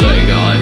Like plague.